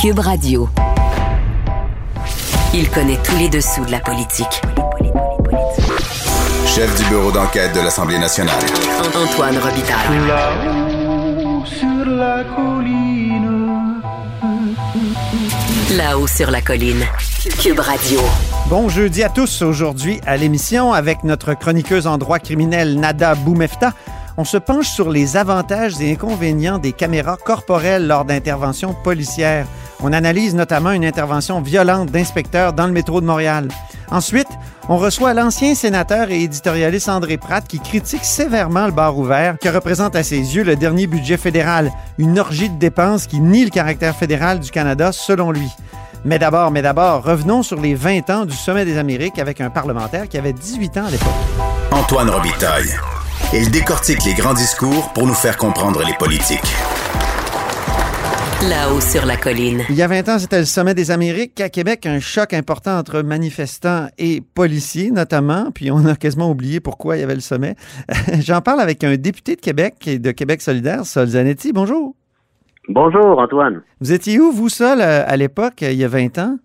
Cube Radio. Il connaît tous les dessous de la politique. Chef du bureau d'enquête de l'Assemblée nationale. Antoine Robitaille. Là-haut sur la colline. Là-haut sur la colline. Cube Radio. Bon jeudi à tous. Aujourd'hui à l'émission avec notre chroniqueuse en droit criminel Nada Boumefta. On se penche sur les avantages et inconvénients des caméras corporelles lors d'interventions policières. On analyse notamment une intervention violente d'inspecteurs dans le métro de Montréal. Ensuite, on reçoit l'ancien sénateur et éditorialiste André Pratt qui critique sévèrement le bar ouvert, qui représente à ses yeux le dernier budget fédéral, une orgie de dépenses qui nie le caractère fédéral du Canada selon lui. Mais d'abord, mais d'abord, revenons sur les 20 ans du Sommet des Amériques avec un parlementaire qui avait 18 ans à l'époque. Antoine Robitaille. Il décortique les grands discours pour nous faire comprendre les politiques. Là-haut sur la colline. Il y a 20 ans, c'était le sommet des Amériques. À Québec, un choc important entre manifestants et policiers, notamment. Puis on a quasiment oublié pourquoi il y avait le sommet. J'en parle avec un député de Québec et de Québec solidaire, Sol Zanetti. Bonjour. Bonjour, Antoine. Vous étiez où, vous, Sol, à l'époque, il y a 20 ans?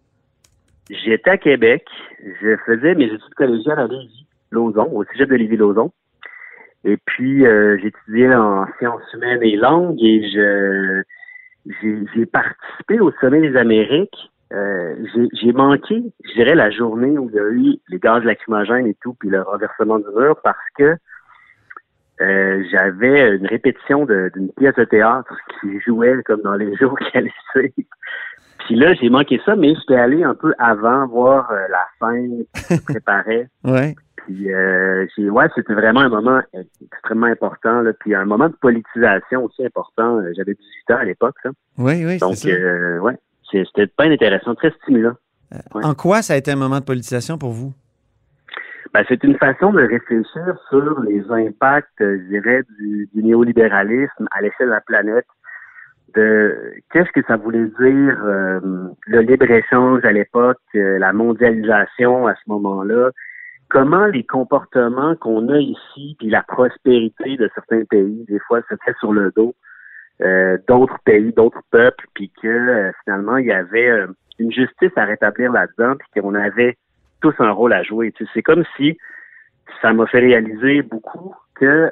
J'étais à Québec. Je faisais mes études collégiales à Lévis, Lauson, au sujet de Lévis-Lauson. Et puis, euh, j'étudiais en sciences humaines et langues et je j'ai participé au sommet des Amériques. Euh, j'ai manqué, je dirais, la journée où il y a eu les gaz lacrymogènes et tout, puis le renversement du mur, parce que euh, j'avais une répétition d'une pièce de théâtre qui jouait comme dans les jours allaient suivre. Puis là, j'ai manqué ça, mais j'étais allé un peu avant voir euh, la fin qui se préparait. ouais. Puis euh, ouais, c'était vraiment un moment extrêmement important. Là. Puis un moment de politisation aussi important. J'avais 18 ans à l'époque. Oui, oui. Donc ça. Euh, ouais, c'était pas intéressant, très stimulant. Ouais. En quoi ça a été un moment de politisation pour vous? Ben, c'est une façon de réfléchir sur les impacts, je dirais, du, du néolibéralisme à l'échelle de la planète de qu'est-ce que ça voulait dire euh, le libre-échange à l'époque, euh, la mondialisation à ce moment-là, comment les comportements qu'on a ici, puis la prospérité de certains pays, des fois, se fait sur le dos euh, d'autres pays, d'autres peuples, puis que finalement, il y avait une justice à rétablir là-dedans, puis qu'on avait tous un rôle à jouer. C'est comme si ça m'a fait réaliser beaucoup que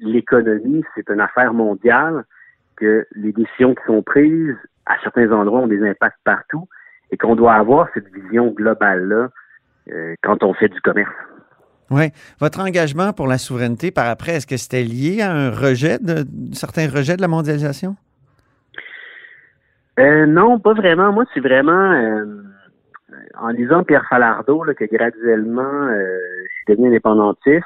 l'économie, c'est une affaire mondiale, que les décisions qui sont prises à certains endroits ont des impacts partout et qu'on doit avoir cette vision globale-là euh, quand on fait du commerce. Oui. Votre engagement pour la souveraineté par après, est-ce que c'était lié à un rejet, de, certains rejets de la mondialisation? Euh, non, pas vraiment. Moi, c'est vraiment euh, en lisant Pierre Falardeau là, que graduellement je suis devenu indépendantiste.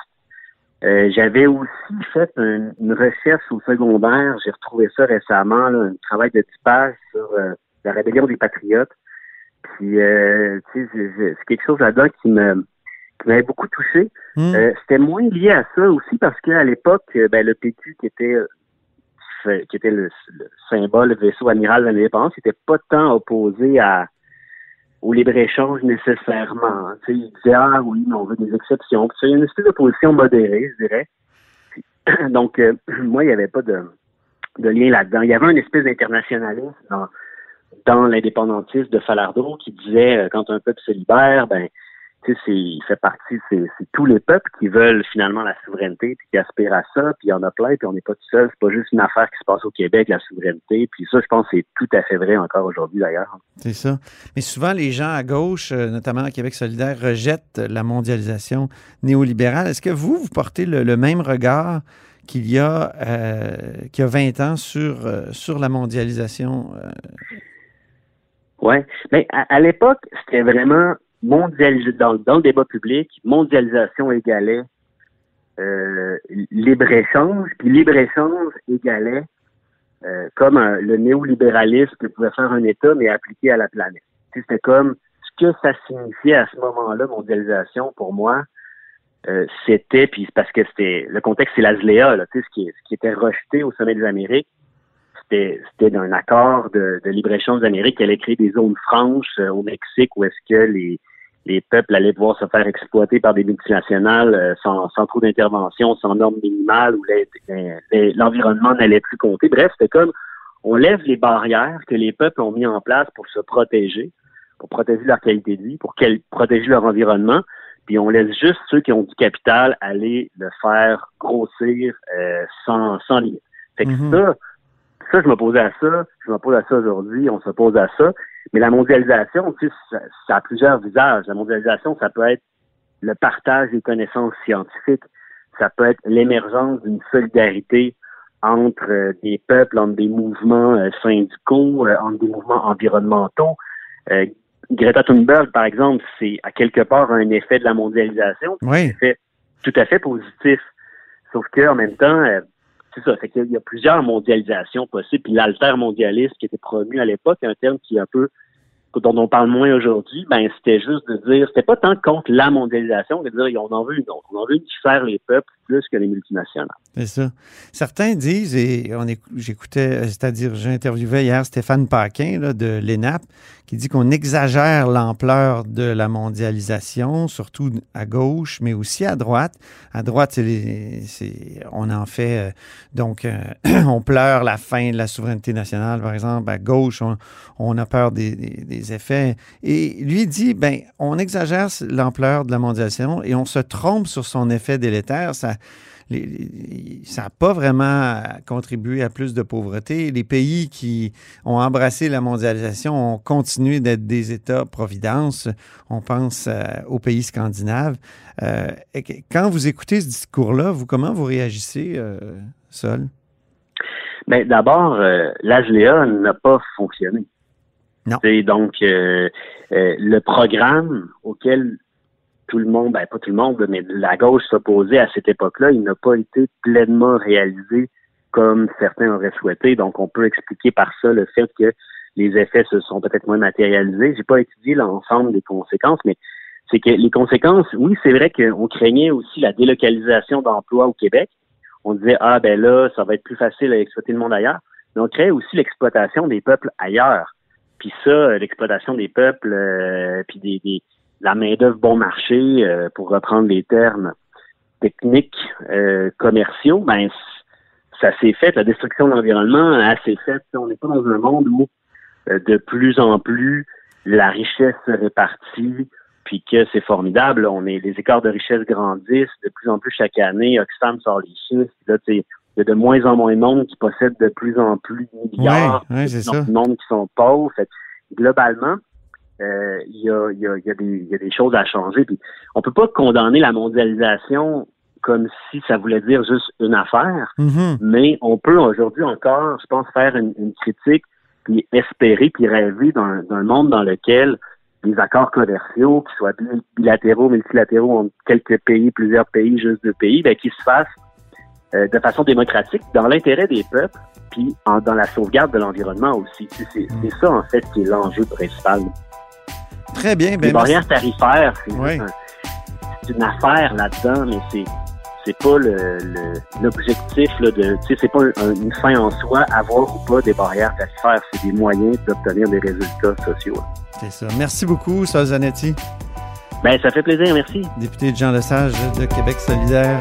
J'avais aussi fait un, une recherche au secondaire, j'ai retrouvé ça récemment, là, un travail de typage sur la rébellion des patriotes. Puis, euh, tu sais, c'est quelque chose là-dedans qui me qui m'avait beaucoup touché. Mm. C'était moins lié à ça aussi parce qu'à l'époque, ben, le PQ qui était qui était le, le symbole, le vaisseau amiral de l'indépendance, n'était pas tant opposé à au libre-échange nécessairement. Tu sais, il disait, ah oui, mais on veut des exceptions. C'est une espèce de position modérée, je dirais. Puis, donc, euh, moi, il n'y avait pas de, de lien là-dedans. Il y avait une espèce d'internationalisme dans, dans l'indépendantisme de Falardeau qui disait, euh, quand un peuple se libère, ben, il fait partie, c'est tous les peuples qui veulent finalement la souveraineté, puis qui aspirent à ça, puis il y en a plein, puis on n'est pas tout seul. C'est pas juste une affaire qui se passe au Québec, la souveraineté. Puis ça, je pense c'est tout à fait vrai encore aujourd'hui, d'ailleurs. C'est ça. Mais souvent, les gens à gauche, euh, notamment à Québec solidaire, rejettent la mondialisation néolibérale. Est-ce que vous, vous portez le, même regard qu'il y a euh, y a 20 ans sur, euh, sur la mondialisation? Oui. Mais à, à l'époque, c'était vraiment mondialisé dans, dans, le débat public, mondialisation égalait euh, libre-échange, puis libre-échange égalait euh, comme un- le néolibéralisme que pouvait faire un État, mais appliqué à la planète. C'était comme ce que ça signifiait à ce moment-là, mondialisation, pour moi, euh, c'était, puis parce que c'était le contexte, c'est l'ASLEA, ce qui, ce qui était rejeté au sommet des Amériques, c'était c'était d'un accord de, de libre-échange des Amériques qui allait créer des zones franches euh, au Mexique où est-ce que les, les peuples allaient pouvoir se faire exploiter par des multinationales euh, sans, sans trop d'intervention, sans normes minimales, où les- les- l'environnement n'allait plus compter. Bref, c'était comme on lève les barrières que les peuples ont mis en place pour se protéger, pour protéger leur qualité de vie, pour protéger leur environnement, puis on laisse juste ceux qui ont du capital aller le faire grossir euh, sans, sans limite. Fait que Mhm. ça, ça, je me posais à ça, je me pose à ça aujourd'hui, on se pose à ça. Mais la mondialisation, tu sais, ça, ça a plusieurs visages. La mondialisation, ça peut être le partage des connaissances scientifiques, ça peut être l'émergence d'une solidarité entre euh, des peuples, entre des mouvements euh, syndicaux, euh, entre des mouvements environnementaux. Greta Thunberg, par exemple, c'est à quelque part un effet de la mondialisation, Oui. effet tout à fait positif. Sauf que en même temps, c'est ça, c'est qu'il y a plusieurs mondialisations possibles. Puis l'altermondialisme qui était promu à l'époque, un terme qui est un peu dont on parle moins aujourd'hui, ben c'était juste de dire, c'était pas tant contre la mondialisation, de dire on en veut une autre, on en veut une qui sert les peuples plus que les multinationales. C'est ça. Certains disent, et on écou- j'écoutais, c'est-à-dire j'ai interviewé hier Stéphane Paquin là, de l'ENAP, qui dit qu'on exagère l'ampleur de la mondialisation, surtout à gauche, mais aussi à droite. À droite, on en fait, euh, donc, euh, on pleure la fin de la souveraineté nationale, par exemple. À gauche, on, a peur des- effets. Et lui dit, ben, on exagère l'ampleur de la mondialisation et on se trompe sur son effet délétère. Ça, n'a pas vraiment contribué à plus de pauvreté. Les pays qui ont embrassé la mondialisation ont continué d'être des États-providence. On pense euh, aux pays scandinaves. Euh, quand vous écoutez ce discours-là, vous comment vous réagissez, euh, Sol? Mais d'abord, euh, l'ASLEA n'a pas fonctionné. Donc euh, euh, le programme auquel tout le monde, ben pas tout le monde, mais la gauche s'opposait à cette époque-là, il n'a pas été pleinement réalisé comme certains auraient souhaité. Donc, on peut expliquer par ça le fait que les effets se sont peut-être moins matérialisés. J'ai pas étudié l'ensemble des conséquences, mais c'est que les conséquences, oui, c'est vrai qu'on craignait aussi la délocalisation d'emplois au Québec. On disait, ah ben là, ça va être plus facile à exploiter le monde ailleurs. Mais on crée aussi l'exploitation des peuples ailleurs. Puis ça, euh, l'exploitation des peuples, euh, puis des, des- la main-d'œuvre bon marché, euh, pour reprendre les termes techniques euh, commerciaux, ben ça s'est fait, la destruction de l'environnement a s'est faite. On n'est pas dans un monde où euh, de plus en plus la richesse se répartit, puis que c'est formidable. On est les écarts de richesse grandissent de plus en plus chaque année. Oxfam sort les chiffres. Là, il y a de moins en moins de monde qui possède de plus en plus de milliards, Ouais, ouais, de c'est ça. monde qui sont pauvres. Fait que, globalement, euh, il y, a, il y, a, il y, a des, il y a des choses à changer. Puis on peut pas condamner la mondialisation comme si ça voulait dire juste une affaire, Mhm. mais on peut aujourd'hui encore, je pense, faire une, une critique, puis espérer, puis rêver d'un d'un monde dans lequel les accords commerciaux, qu'ils soient bil- bilatéraux, multilatéraux entre quelques pays, plusieurs pays, juste deux pays, ben, qui se fassent euh, de façon démocratique, dans l'intérêt des peuples, puis en- dans la sauvegarde de l'environnement aussi. C'est c'est- ça, en fait, qui est l'enjeu principal. Très bien. Les Ben, barrières tarifaires, c'est Oui. un- une affaire là-dedans, mais c'est c'est pas le le- l'objectif là, de tu sais c'est pas un- une fin en soi avoir ou pas des barrières tarifaires, c'est des moyens d'obtenir des résultats sociaux. C'est ça. Merci beaucoup, Sol Zanetti, Ben ça fait plaisir, merci. député de Jean Lesage de Québec solidaire.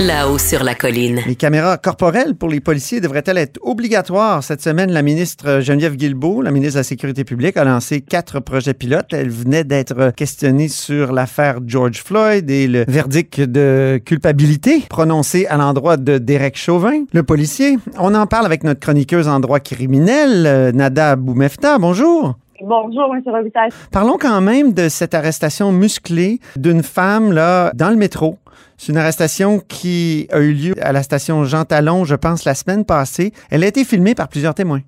Là-haut sur la colline. Les caméras corporelles pour les policiers devraient-elles être obligatoires? Cette semaine, la ministre Geneviève Guilbeault, la ministre de la Sécurité publique, a lancé quatre projets pilotes. Elle venait d'être questionnée sur l'affaire George Floyd et le verdict de culpabilité prononcé à l'endroit de Derek Chauvin, le policier. On en parle avec notre chroniqueuse en droit criminel, euh, Nada Boumefta. Bonjour. Bonjour, M. Robitaille. Parlons quand même de cette arrestation musclée d'une femme là dans le métro. C'est une arrestation qui a eu lieu à la station Jean Talon, je pense, la semaine passée. Elle a été filmée par plusieurs témoins.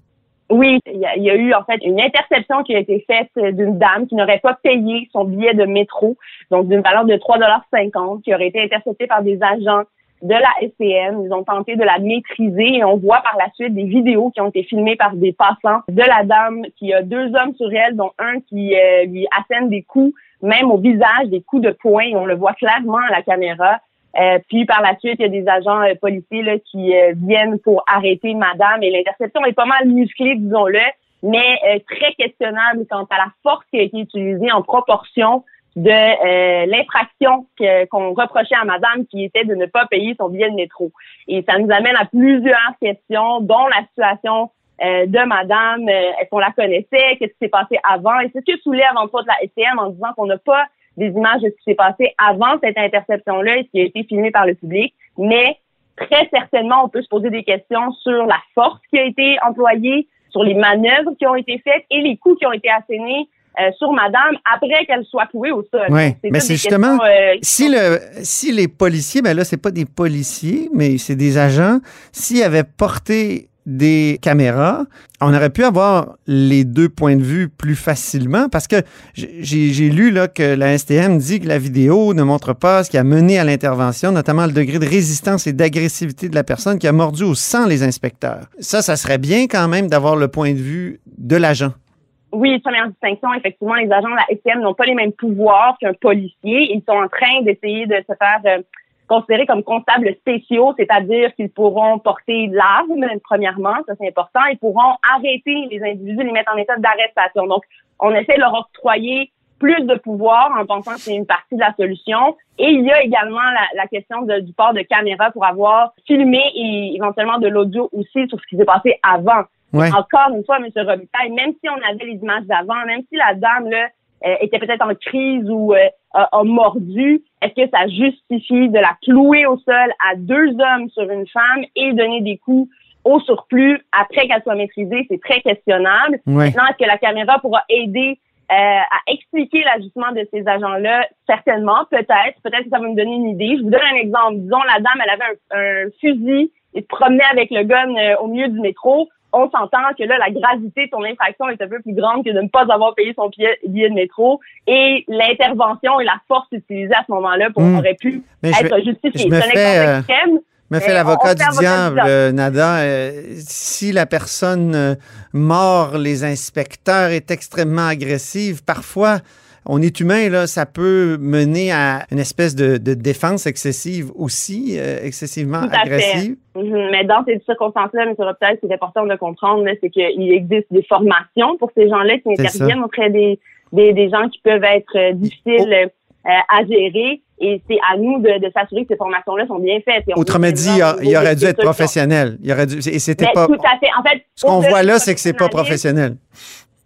Oui, il y, a, eu en fait une interception qui a été faite d'une dame qui n'aurait pas payé son billet de métro, donc d'une valeur de 3,50 qui aurait été interceptée par des agents de la SCM. Ils ont tenté de la maîtriser et on voit par la suite des vidéos qui ont été filmées par des passants de la dame qui a deux hommes sur elle, dont un qui euh, lui assène des coups, même au visage, des coups de poing. On le voit clairement à la caméra. Euh, puis par la suite, il y a des agents euh, policiers là, qui euh, viennent pour arrêter madame et l'interception est pas mal musclée, disons-le, mais euh, très questionnable quant à la force qui a été utilisée en proportion de euh, l'infraction qu'on reprochait à madame qui était de ne pas payer son billet de métro. Et ça nous amène à plusieurs questions, dont la situation de madame, est-ce qu'on la connaissait, qu'est-ce qui s'est passé avant, et c'est ce que soulève entre autres la STM en disant qu'on n'a pas des images de ce qui s'est passé avant cette interception-là et ce qui a été filmé par le public, mais très certainement, on peut se poser des questions sur la force qui a été employée, sur les manœuvres qui ont été faites et les coups qui ont été assénés euh, sur Madame après qu'elle soit clouée au sol. Oui, mais c'est justement euh, si le si les policiers, ben là c'est pas des policiers, mais c'est des agents, s'ils avaient porté des caméras, on aurait pu avoir les deux points de vue plus facilement parce que j'ai lu là que la STM dit que la vidéo ne montre pas ce qui a mené à l'intervention, notamment le degré de résistance et d'agressivité de la personne qui a mordu au sang les inspecteurs. Ça, ça serait bien quand même d'avoir le point de vue de l'agent. Oui, première distinction, effectivement, les agents de la STM n'ont pas les mêmes pouvoirs qu'un policier. Ils sont en train d'essayer de se faire euh, considérer comme comptables spéciaux, c'est-à-dire qu'ils pourront porter l'arme, premièrement, ça c'est important, ils pourront arrêter les individus, les mettre en état d'arrestation. Donc, on essaie de leur octroyer plus de pouvoir en pensant que c'est une partie de la solution. Et il y a également la, la question de, du port de caméra pour avoir filmé et éventuellement de l'audio aussi sur ce qui s'est passé avant. Ouais. Encore une fois, M. Robitaille, même si on avait les images d'avant, même si la dame là, euh, était peut-être en crise ou euh, a, a, mordu, est-ce que ça justifie de la clouer au sol à deux hommes sur une femme et donner des coups au surplus après qu'elle soit maîtrisée? C'est très questionnable. Ouais. Maintenant, est-ce que la caméra pourra aider euh, à expliquer l'ajustement de ces agents-là, certainement, peut-être. Peut-être que ça va me donner une idée. Je vous donne un exemple. Disons, la dame, elle avait un, un fusil et se promenait avec le gun euh, au milieu du métro on s'entend que là, la gravité de ton infraction est un peu plus grande que de ne pas avoir payé son billet, de métro. Et l'intervention et la force utilisée à ce moment-là pour, Mmh. aurait pu Mais je être me- justifiée. C'est un fais, euh, extrême. Me fait l'avocat du diable, diable. euh, Nada. Euh, si la personne euh, mord les inspecteurs est extrêmement agressive, parfois, on est humain, là, ça peut mener à une espèce de, de défense excessive aussi, euh, excessivement Tout à agressive. fait. Mhm. Mais dans ces circonstances-là, M. Robitaille, ce qui est important de comprendre, c'est qu'il existe des formations pour ces gens-là qui C'est ça. interviennent auprès des, des, des gens qui peuvent être euh, difficiles euh, à gérer. Et c'est à nous de, de s'assurer que ces formations-là sont bien faites. Autrement dit, il, a- il aurait dû être professionnel. Il aurait dû, et c'était pas. tout à fait. En fait, Ce qu'on voit là, c'est que c'est pas professionnel.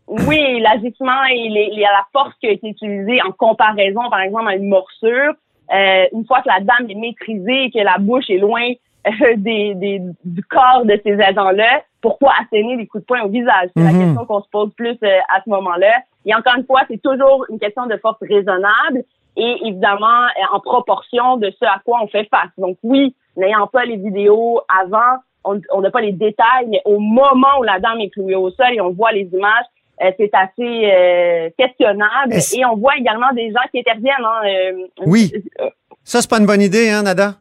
Oui, l'agissement et les, les- la force qui a été utilisée en comparaison, par exemple, à une morsure, euh, une fois que la dame est maîtrisée et que la bouche est loin euh, des, des- du corps de ces agents-là, pourquoi asséner des coups de poing au visage? C'est Mhm. la question qu'on se pose plus euh, à ce moment-là. Et encore une fois, c'est toujours une question de force raisonnable et évidemment euh, en proportion de ce à quoi on fait face. Donc oui, n'ayant pas les vidéos avant, on on n'a pas les détails, mais au moment où la dame est clouée au sol et on voit les images, euh, c'est assez euh, questionnable. Et on voit également des gens qui interviennent. Hein, euh, Oui. euh, Ça, c'est pas une bonne idée, hein, Nada?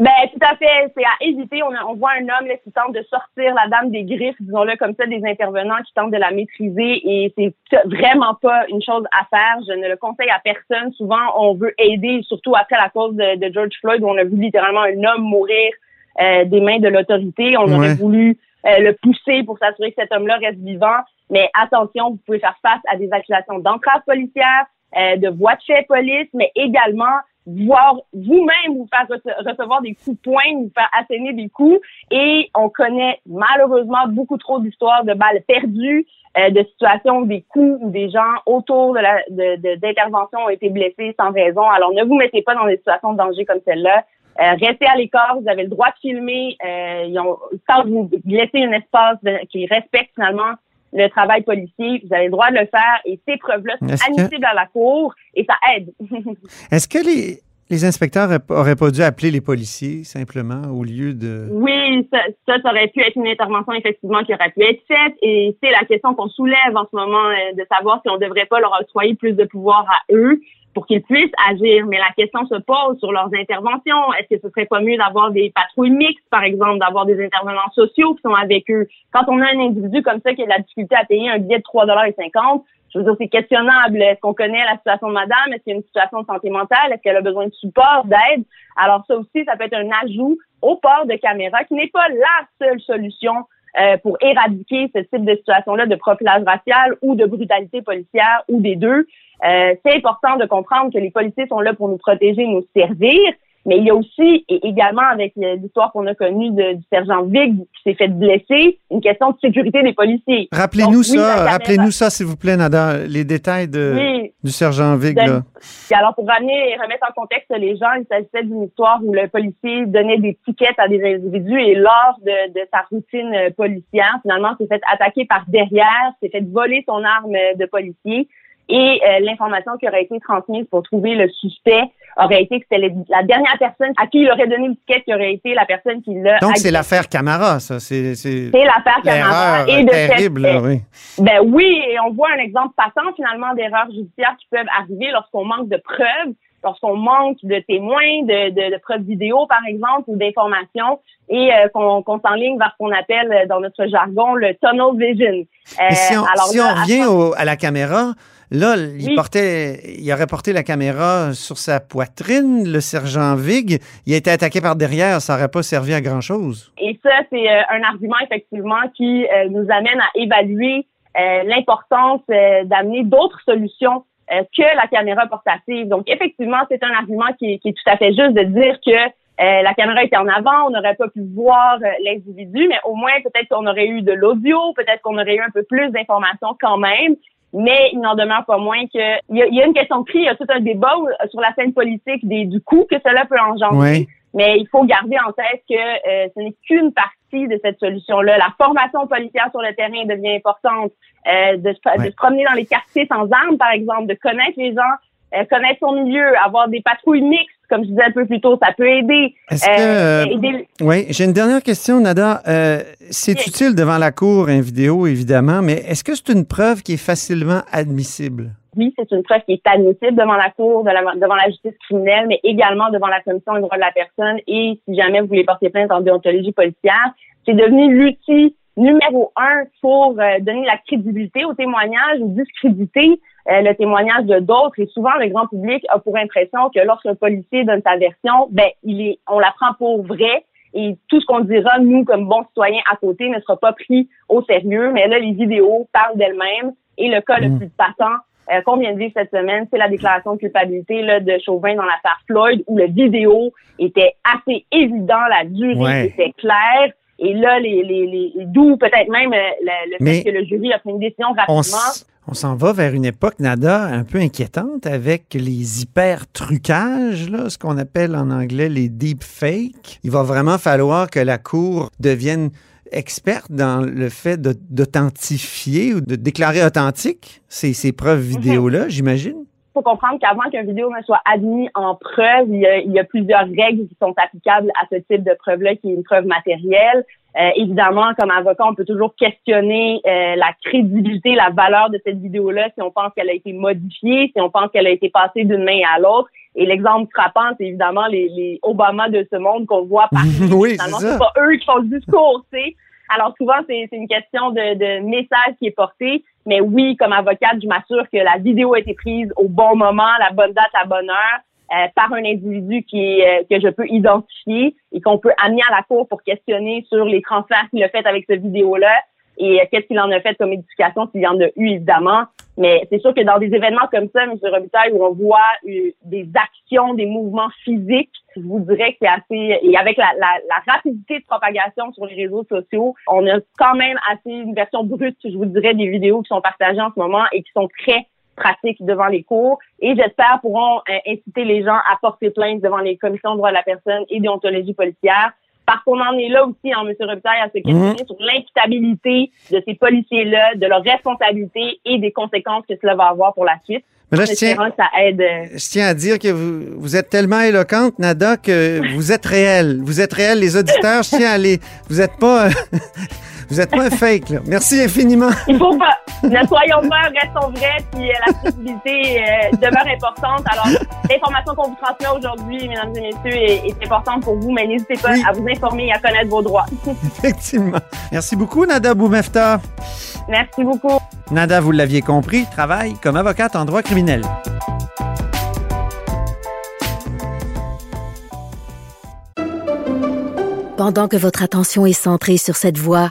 ben, tout à fait. C'est à éviter. On, a- on voit un homme là, qui tente de sortir la dame des griffes, disons-le comme ça, des intervenants qui tentent de la maîtriser et c'est vraiment pas une chose à faire. Je ne le conseille à personne. Souvent, on veut aider, surtout après la cause de, de George Floyd, où on a vu littéralement un homme mourir euh, des mains de l'autorité. On Ouais. aurait voulu euh, le pousser pour s'assurer que cet homme-là reste vivant. Mais attention, vous pouvez faire face à des accusations d'entrave policière, euh, de voie de fait police, mais également voir vous-même vous faire recevoir des coups de poing, vous faire asséner des coups. Et on connaît malheureusement beaucoup trop d'histoires de balles perdues, euh, de situations où des coups ou des gens autour de la d'intervention ont été blessés sans raison. Alors ne vous mettez pas dans des situations de danger comme celle-là. Euh, restez à l'écart, vous avez le droit de filmer. Euh, ils ont, quand vous laissez un espace qui respecte finalement le travail policier, vous avez le droit de le faire et ces preuves-là sont admissibles à la cour et ça aide. Est-ce que les, les inspecteurs auraient pas dû appeler les policiers simplement au lieu de. Oui, ça, ça, aurait pu être une intervention effectivement qui aurait pu être faite et c'est la question qu'on soulève en ce moment euh, de savoir si on ne devrait pas leur octroyer plus de pouvoir à eux pour qu'ils puissent agir. Mais la question se pose sur leurs interventions. Est-ce que ce serait pas mieux d'avoir des patrouilles mixtes, par exemple, d'avoir des intervenants sociaux qui sont avec eux? Quand on a un individu comme ça qui a de la difficulté à payer un billet de 3,50 je veux dire, c'est questionnable. Est-ce qu'on connaît la situation de madame? Est-ce qu'il y a une situation de santé mentale? Est-ce qu'elle a besoin de support, d'aide? Alors, ça aussi, ça peut être un ajout au port de caméra qui n'est pas la seule solution euh, pour éradiquer ce type de situation-là de profilage racial ou de brutalité policière ou des deux. Euh, c'est important de comprendre que les policiers sont là pour nous protéger, nous servir, mais il y a aussi, et également avec l'histoire qu'on a connue du sergent Vig qui s'est fait blesser, une question de sécurité des policiers. Rappelez-nous ça, rappelez-nous ça, s'il vous plaît, Nada, les détails de, du sergent Vig. Là. Alors, pour ramener et remettre en contexte les gens, il s'agissait d'une histoire où le policier donnait des tickets à des individus et lors de, de sa routine policière, finalement, s'est fait attaquer par derrière, s'est fait voler son arme de policier et euh, l'information qui aurait été transmise pour trouver le suspect aurait été que c'était la dernière personne à qui il aurait donné le ticket qui aurait été la personne qui l'a. Donc c'est l'affaire Camara, ça. C'est l'affaire Camara. Et de terrible, oui. Ben oui, et on voit un exemple passant finalement d'erreurs judiciaires qui peuvent arriver lorsqu'on manque de preuves lorsqu'on manque de témoins, de, de, de, preuves vidéo, par exemple, ou d'informations, et euh, qu'on s'enligne vers ce qu'on appelle euh, dans notre jargon le tunnel vision. Euh, si on, alors si on revient à la caméra, Là, il portait, il aurait porté la caméra sur sa poitrine, le sergent Vig. Il a été attaqué par derrière, ça n'aurait pas servi à grand chose. Et ça, c'est euh, un argument effectivement qui euh, nous amène à évaluer euh, l'importance d'amener d'autres solutions que la caméra portative. Donc, effectivement, c'est un argument qui, qui, est tout à fait juste de dire que la caméra était en avant, on n'aurait pas pu voir l'individu, mais au moins peut-être qu'on aurait eu de l'audio, peut-être qu'on aurait eu un peu plus d'informations quand même. Mais il n'en demeure pas moins que il y, a, une question de prix, il y a tout un débat sur la scène politique des, du coût que cela peut engendrer. Mais il faut garder en tête que euh, ce n'est qu'une partie de cette solution-là. La formation policière sur le terrain devient importante. Euh, de, de, se promener dans les quartiers sans armes, par exemple, de connaître les gens, euh, connaître son milieu, avoir des patrouilles mixtes comme je disais un peu plus tôt, ça peut aider. Est-ce que, euh, Oui, j'ai une dernière question, Nada. Euh, c'est utile devant la cour, une vidéo, évidemment, mais est-ce que c'est une preuve qui est facilement admissible? Oui, c'est une preuve qui est admissible devant la cour, devant la justice criminelle, mais également devant la commission des droits de la personne. Et si jamais vous voulez porter plainte en déontologie policière, c'est devenu l'outil numéro un pour euh, donner la crédibilité au témoignage ou discréditer euh, le témoignage de d'autres. Et souvent, le grand public a pour impression que lorsqu'un policier donne sa version, ben il est, on la prend pour vrai. Et tout ce qu'on dira, nous, comme bons citoyens à côté, ne sera pas pris au sérieux. Mais là, les vidéos parlent d'elles-mêmes. Et le cas le mm. plus patent euh, qu'on vient de vivre cette semaine, c'est la déclaration de culpabilité là, de Chauvin dans l'affaire Floyd, où le vidéo était assez évident, la durée était claire. Et là, les, les, les d'où peut-être même euh, le, fait que le jury a pris une décision rapidement. On s'en va vers une époque, Nada, un peu inquiétante avec les hyper-trucages, là, ce qu'on appelle en anglais les deep fakes. Il va vraiment falloir que la Cour devienne experte dans le fait d'authentifier ou de déclarer authentique ces, ces preuves mhm. vidéo-là, j'imagine faut comprendre qu'avant qu'un vidéo ne soit admis en preuve, il y, a, il y, a, plusieurs règles qui sont applicables à ce type de preuve-là, qui est une preuve matérielle. Euh, évidemment, comme avocat, on peut toujours questionner euh, la crédibilité, la valeur de cette vidéo-là si on pense qu'elle a été modifiée, si on pense qu'elle a été passée d'une main à l'autre. Et l'exemple frappant, c'est évidemment les, les Obama de ce monde qu'on voit partout. oui, c'est pas eux qui font le discours, tu Alors souvent, c'est une question de, de message qui est porté. Mais oui, comme avocate, je m'assure que la vidéo a été prise au bon moment, la bonne date, la bonne heure. Euh, par un individu qui euh, que je peux identifier et qu'on peut amener à la cour pour questionner sur les transferts qu'il a fait avec cette vidéo-là et euh, qu'est-ce qu'il en a fait comme éducation s'il y en a eu évidemment. Mais c'est sûr que dans des événements comme ça, M. Robitaille, où on voit des actions, des mouvements physiques, je vous dirais que c'est assez... Et avec la, la, la, rapidité de propagation sur les réseaux sociaux, on a quand même assez une version brute, je vous dirais, des vidéos qui sont partagées en ce moment et qui sont très pratiques devant les cours et j'espère pourront euh, inciter les gens à porter plainte devant les commissions de droits de la personne et déontologie policière parce qu'on en est là aussi, en hein, M. Robitaille, à se questionner mhm. sur l'imputabilité de ces policiers-là, de leur responsabilité et des conséquences que cela va avoir pour la suite. Mais là, je tiens, ça aide. Euh, je tiens à dire que vous, vous êtes tellement éloquente, Nada, que vous êtes réelle. Vous êtes réelle, les auditeurs. je tiens à aller. Vous n'êtes pas. Vous n'êtes pas un fake, là. Merci infiniment. Il faut pas. Ne soyons pas, restons vrais, puis euh, la possibilité euh, demeure importante. Alors, l'information qu'on vous transmet aujourd'hui, mesdames et messieurs, est, importante pour vous, mais n'hésitez pas à vous informer et à connaître vos droits. Effectivement. Merci beaucoup, Nada Boumefta. Merci beaucoup. Nada, vous l'aviez compris, travaille comme avocate en droit criminel. Pendant que votre attention est centrée sur cette voix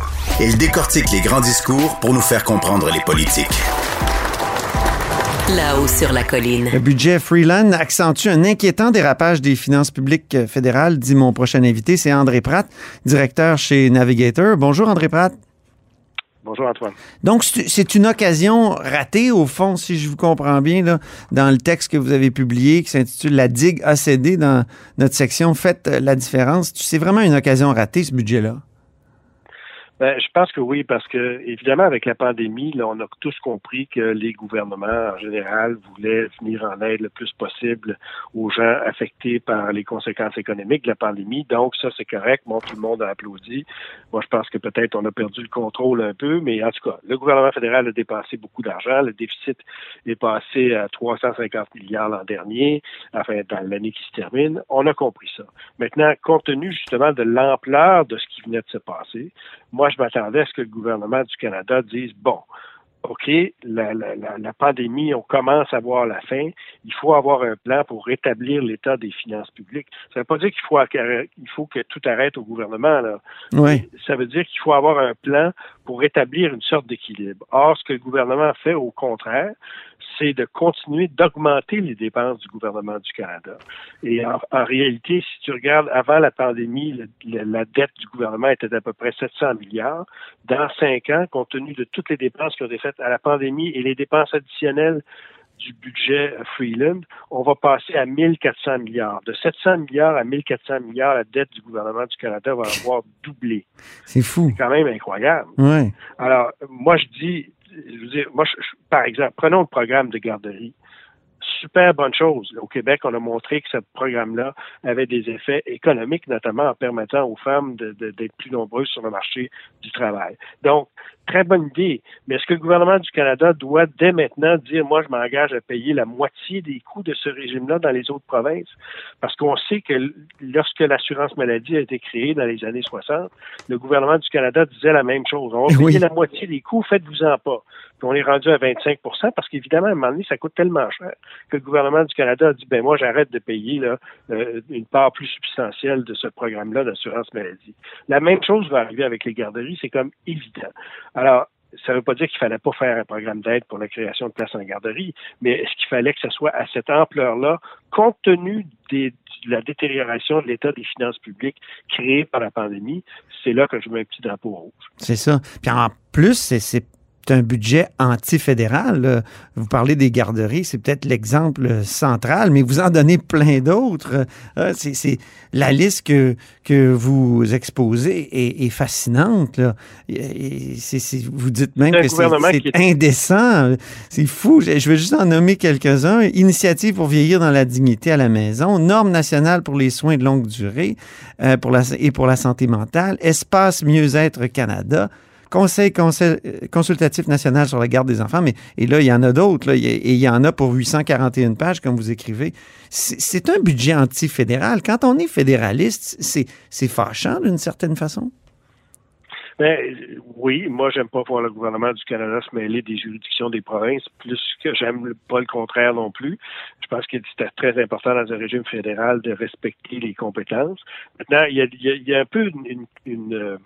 Il décortique les grands discours pour nous faire comprendre les politiques. Là-haut sur la colline. Le budget Freeland accentue un inquiétant dérapage des finances publiques fédérales, dit mon prochain invité, c'est André Pratt, directeur chez Navigator. Bonjour André Pratt. Bonjour Antoine. Donc, c'est une occasion ratée, au fond, si je vous comprends bien, là, dans le texte que vous avez publié qui s'intitule La digue a cédé dans notre section Faites la différence. C'est vraiment une occasion ratée, ce budget-là. Ben, je pense que oui, parce que évidemment, avec la pandémie, là, on a tous compris que les gouvernements en général voulaient venir en aide le plus possible aux gens affectés par les conséquences économiques de la pandémie. Donc, ça, c'est correct. Bon, tout le monde a applaudi. Moi, je pense que peut-être on a perdu le contrôle un peu, mais en tout cas, le gouvernement fédéral a dépassé beaucoup d'argent. Le déficit est passé à 350 milliards l'an dernier, enfin, dans l'année qui se termine. On a compris ça. Maintenant, compte tenu justement de l'ampleur de ce qui venait de se passer, moi, je m'attendais à ce que le gouvernement du Canada dise, bon, OK, la, la, la, pandémie, on commence à voir la fin. Il faut avoir un plan pour rétablir l'état des finances publiques. Ça ne veut pas dire qu'il faut, il faut que tout arrête au gouvernement. Là. Oui. Ça veut dire qu'il faut avoir un plan pour rétablir une sorte d'équilibre. Or, ce que le gouvernement fait, au contraire, c'est de continuer d'augmenter les dépenses du gouvernement du Canada. Et en, réalité, si tu regardes avant la pandémie, la dette du gouvernement était d'à peu près 700 milliards. Dans cinq ans, compte tenu de toutes les dépenses qui ont été faites à la pandémie et les dépenses additionnelles du budget Freeland, on va passer à 1400 milliards. De 700 milliards à 1400 milliards, la dette du gouvernement du Canada va avoir doublé. C'est fou. C'est quand même incroyable. Ouais. Alors, moi, je dis, je veux dire, moi, par exemple, prenons le programme de garderie super bonne chose. Au Québec, on a montré que ce programme-là avait des effets économiques, notamment en permettant aux femmes d'être plus nombreuses sur le marché du travail. Donc, très bonne idée. Mais est-ce que le gouvernement du Canada doit dès maintenant dire, moi, je m'engage à payer la moitié des coûts de ce régime-là dans les autres provinces? Parce qu'on sait que lorsque l'assurance maladie a été créée dans les années 60, le gouvernement du Canada disait la même chose. On va payer la moitié des coûts, faites-vous-en pas. Puis on est rendu à 25% parce qu'évidemment, à un moment donné, ça coûte tellement cher que le gouvernement du Canada a dit, ben moi, j'arrête de payer là, euh, une part plus substantielle de ce programme-là d'assurance maladie. La même chose va arriver avec les garderies, c'est comme évident. Alors, ça ne veut pas dire qu'il fallait pas faire un programme d'aide pour la création de places en garderie, mais est-ce qu'il fallait que ce soit à cette ampleur-là, compte tenu de la détérioration de l'état des finances publiques créées par la pandémie? C'est là que je mets un petit drapeau rouge. C'est ça. Puis en plus, c'est c'est un budget antifédéral. Vous parlez des garderies, c'est peut-être l'exemple central, mais vous en donnez plein d'autres. Euh, c'est la liste que, que vous exposez est, fascinante. vous dites même que c'est indécent. C'est fou. Je vais juste en nommer quelques-uns. Initiative pour vieillir dans la dignité à la maison, normes nationales pour les soins de longue durée euh, pour la, et pour la santé mentale, espace mieux-être Canada, Conseil, Conseil consultatif national sur la garde des enfants, mais et là, il y en a d'autres, et il y en a pour 841 pages, comme vous écrivez. C'est un budget anti-fédéral. Quand on est fédéraliste, c'est fâchant d'une certaine façon. Ben, oui, moi, j'aime pas voir le gouvernement du Canada se mêler des juridictions des provinces, plus que j'aime pas le contraire non plus. Je pense que c'est très important dans un régime fédéral de respecter les compétences. Maintenant, il y a, y a, un peu une, une, euh,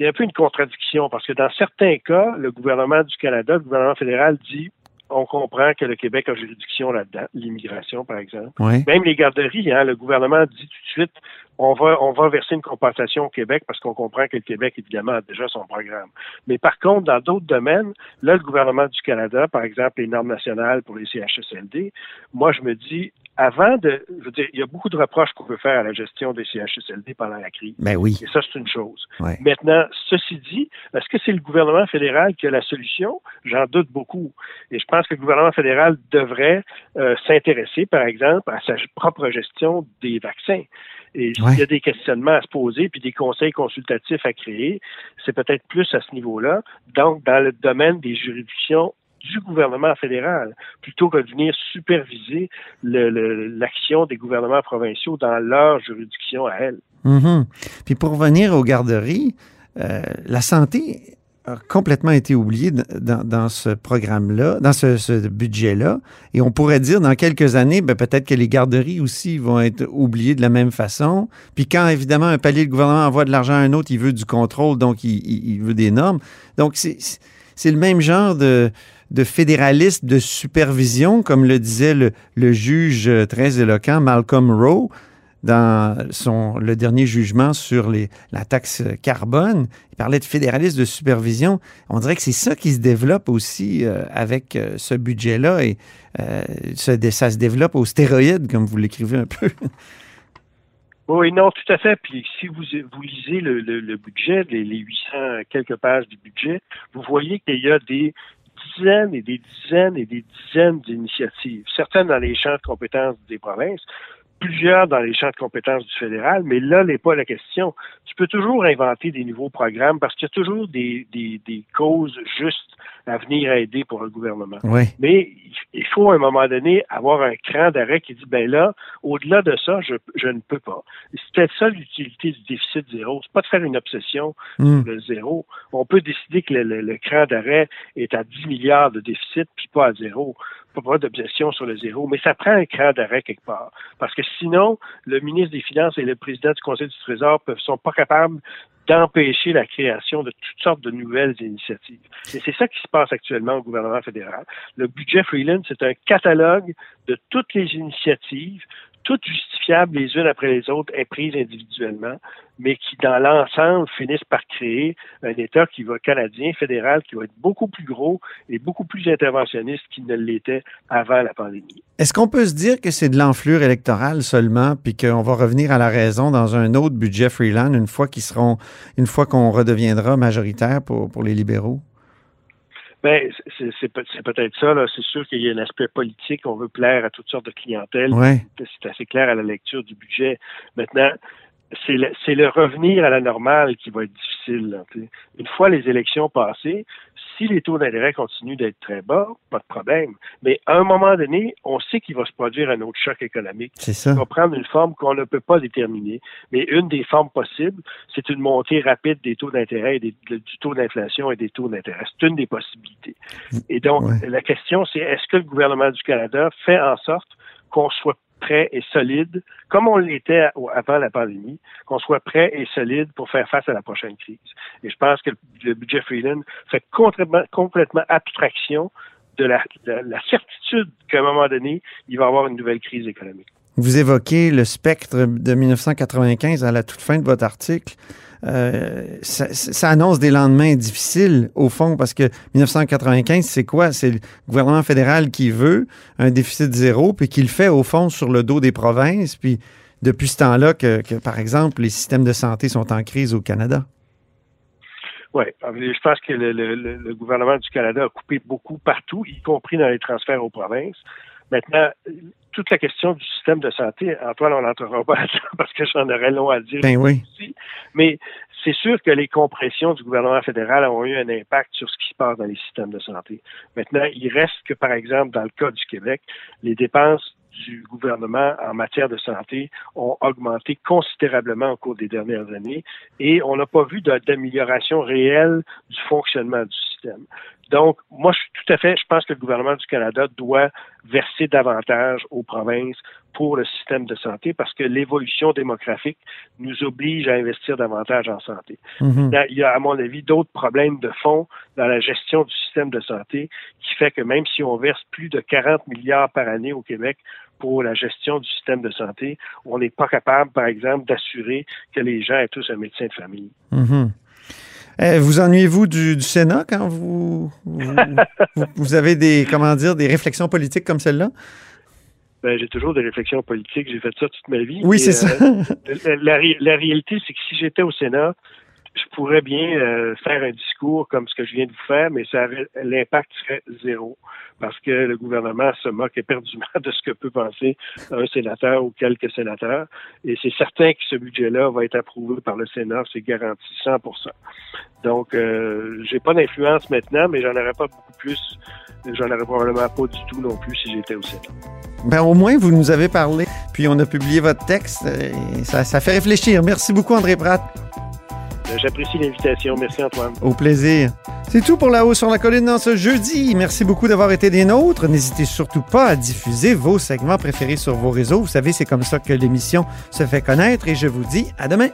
il y a un peu une contradiction parce que dans certains cas, le gouvernement du Canada, le gouvernement fédéral dit on comprend que le Québec a juridiction là-dedans, l'immigration, par exemple. Même les garderies, hein, le gouvernement dit tout de suite, on va, on va verser une compensation au Québec parce qu'on comprend que le Québec, évidemment, a déjà son programme. Mais par contre, dans d'autres domaines, là, le gouvernement du Canada, par exemple, les normes nationales pour les CHSLD, moi, je me dis, avant de, je veux dire, il y a beaucoup de reproches qu'on peut faire à la gestion des CHSLD pendant la crise. Ben oui. Et ça, c'est une chose. Maintenant, ceci dit, est-ce que c'est le gouvernement fédéral qui a la solution? J'en doute beaucoup. Et je pense que le gouvernement fédéral devrait euh, s'intéresser, par exemple, à sa propre gestion des vaccins. Et s'il y a des questionnements à se poser, puis des conseils consultatifs à créer, c'est peut-être plus à ce niveau-là. Donc, dans le domaine des juridictions du gouvernement fédéral, plutôt que de venir superviser l'action des gouvernements provinciaux dans leur juridiction à elles. Mm-hmm. Puis pour revenir aux garderies, euh, la santé complètement été oublié dans, ce programme-là, dans ce, budget-là. Et on pourrait dire dans quelques années, ben, peut-être que les garderies aussi vont être oubliées de la même façon. Puis quand évidemment un palier de gouvernement envoie de l'argent à un autre, il veut du contrôle, donc il, veut des normes. Donc c'est le même genre de, de fédéraliste de supervision, comme le disait le, le juge très éloquent Malcolm Rowe dans son, le dernier jugement sur les, la taxe carbone. Il parlait de fédéralisme de supervision. On dirait que c'est ça qui se développe aussi euh, avec euh, ce budget-là et euh, ça, se développe aux stéroïdes, comme vous l'écrivez un peu. Oui, non, tout à fait. Puis si vous, vous lisez le, le, budget, les, les 800 quelques pages du budget, vous voyez qu'il y a des dizaines et des dizaines et des dizaines d'initiatives, certaines dans les champs de compétences des provinces, plusieurs dans les champs de compétences du fédéral, mais là n'est pas la question. Tu peux toujours inventer des nouveaux programmes parce qu'il y a toujours des, des, des causes justes à venir aider pour le gouvernement. Mais il faut à un moment donné avoir un cran d'arrêt qui dit ben là, au-delà de ça, je, je ne peux pas. C'est peut-être ça l'utilité du déficit zéro. C'est pas de faire une obsession hmm. sur le zéro. On peut décider que le, le, le cran d'arrêt est à 10 milliards de déficit puis pas à zéro pas d'objection sur le zéro, mais ça prend un cran d'arrêt quelque part. Parce que sinon, le ministre des Finances et le président du Conseil du Trésor ne sont pas capables d'empêcher la création de toutes sortes de nouvelles initiatives. Et c'est ça qui se passe actuellement au gouvernement fédéral. Le budget Freeland, c'est un catalogue de toutes les initiatives, toutes justifiables les unes après les autres et prises individuellement, mais qui, dans l'ensemble, finissent par créer un État qui va canadien, fédéral, qui va être beaucoup plus gros et beaucoup plus interventionniste qu'il ne l'était avant la pandémie. Est-ce qu'on peut se dire que c'est de l'enflure électorale seulement, puis qu'on va revenir à la raison dans un autre budget Freeland une fois qu'ils seront, une fois qu'on redeviendra majoritaire pour les libéraux? Ben, c'est peut-être ça. C'est sûr qu'il y a un aspect politique. On veut plaire à toutes sortes de clientèles. C'est assez clair à la lecture du budget. Maintenant, c'est le, le, revenir à la normale qui va être difficile. Une fois les élections passées, si les taux d'intérêt continuent d'être très bas, pas de problème. Mais à un moment donné, on sait qu'il va se produire un autre choc économique. Ça. Il va prendre une forme qu'on ne peut pas déterminer. Mais une des formes possibles, c'est une montée rapide des taux d'intérêt, du taux d'inflation et des taux d'intérêt. C'est une des possibilités. Et donc, la question, c'est est-ce que le gouvernement du Canada fait en sorte qu'on soit prêt et solide, comme on l'était avant la pandémie, qu'on soit prêt et solide pour faire face à la prochaine crise. Et je pense que le budget Freeland fait complètement, abstraction de la, certitude qu'à un moment donné, il va y avoir une nouvelle crise économique. Vous évoquez le spectre de 1995 à la toute fin de votre article. Euh, ça, annonce des lendemains difficiles, au fond, parce que 1995, c'est quoi? C'est le gouvernement fédéral qui veut un déficit zéro, puis qui le fait, au fond, sur le dos des provinces. Puis depuis ce temps-là, que, par exemple, les systèmes de santé sont en crise au Canada. Oui, je pense que le, gouvernement du Canada a coupé beaucoup partout, y compris dans les transferts aux provinces. Maintenant, toute la question du système de santé, Antoine, on n'entrera pas parce que j'en aurais long à dire. Ben oui. Mais c'est sûr que les compressions du gouvernement fédéral ont eu un impact sur ce qui se passe dans les systèmes de santé. Maintenant, il reste que, par exemple, dans le cas du Québec, les dépenses du gouvernement en matière de santé ont augmenté considérablement au cours des dernières années et on n'a pas vu d'amélioration réelle du fonctionnement du système. Donc, moi, je suis tout à fait, je pense que le gouvernement du Canada doit verser davantage aux provinces pour le système de santé parce que l'évolution démographique nous oblige à investir davantage en santé. Mhm. Il y a, à mon avis, d'autres problèmes de fond dans la gestion du système de santé qui fait que même si on verse plus de 40 milliards par année au Québec pour la gestion du système de santé, on n'est pas capable, par exemple, d'assurer que les gens aient tous un médecin de famille. Mhm. Eh, vous ennuyez-vous du, du Sénat quand vous, vous, avez des, comment dire, des réflexions politiques comme celle-là? Ben, j'ai toujours des réflexions politiques, j'ai fait ça toute ma vie. Oui, c'est ça. euh, la, la ré- la réalité, c'est que si j'étais au Sénat, je pourrais bien euh, faire un discours comme ce que je viens de vous faire, mais ça l'impact serait zéro parce que le gouvernement se moque éperdument de ce que peut penser un sénateur ou quelques sénateurs. Et c'est certain que ce budget-là va être approuvé par le Sénat, c'est garanti 100% Donc, euh, j'ai pas d'influence maintenant, mais j'en aurais pas beaucoup plus. J'en aurais probablement pas du tout non plus si j'étais au Sénat. Ben, au moins, vous nous avez parlé, puis on a publié votre texte. ça, ça fait réfléchir. Merci beaucoup, André Pratt. J'apprécie l'invitation. Merci Antoine. Au plaisir. C'est tout pour La Haut sur la Colline dans ce jeudi. Merci beaucoup d'avoir été des nôtres. N'hésitez surtout pas à diffuser vos segments préférés sur vos réseaux. Vous savez, c'est comme ça que l'émission se fait connaître et je vous dis à demain.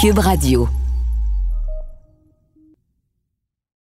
Cube Radio.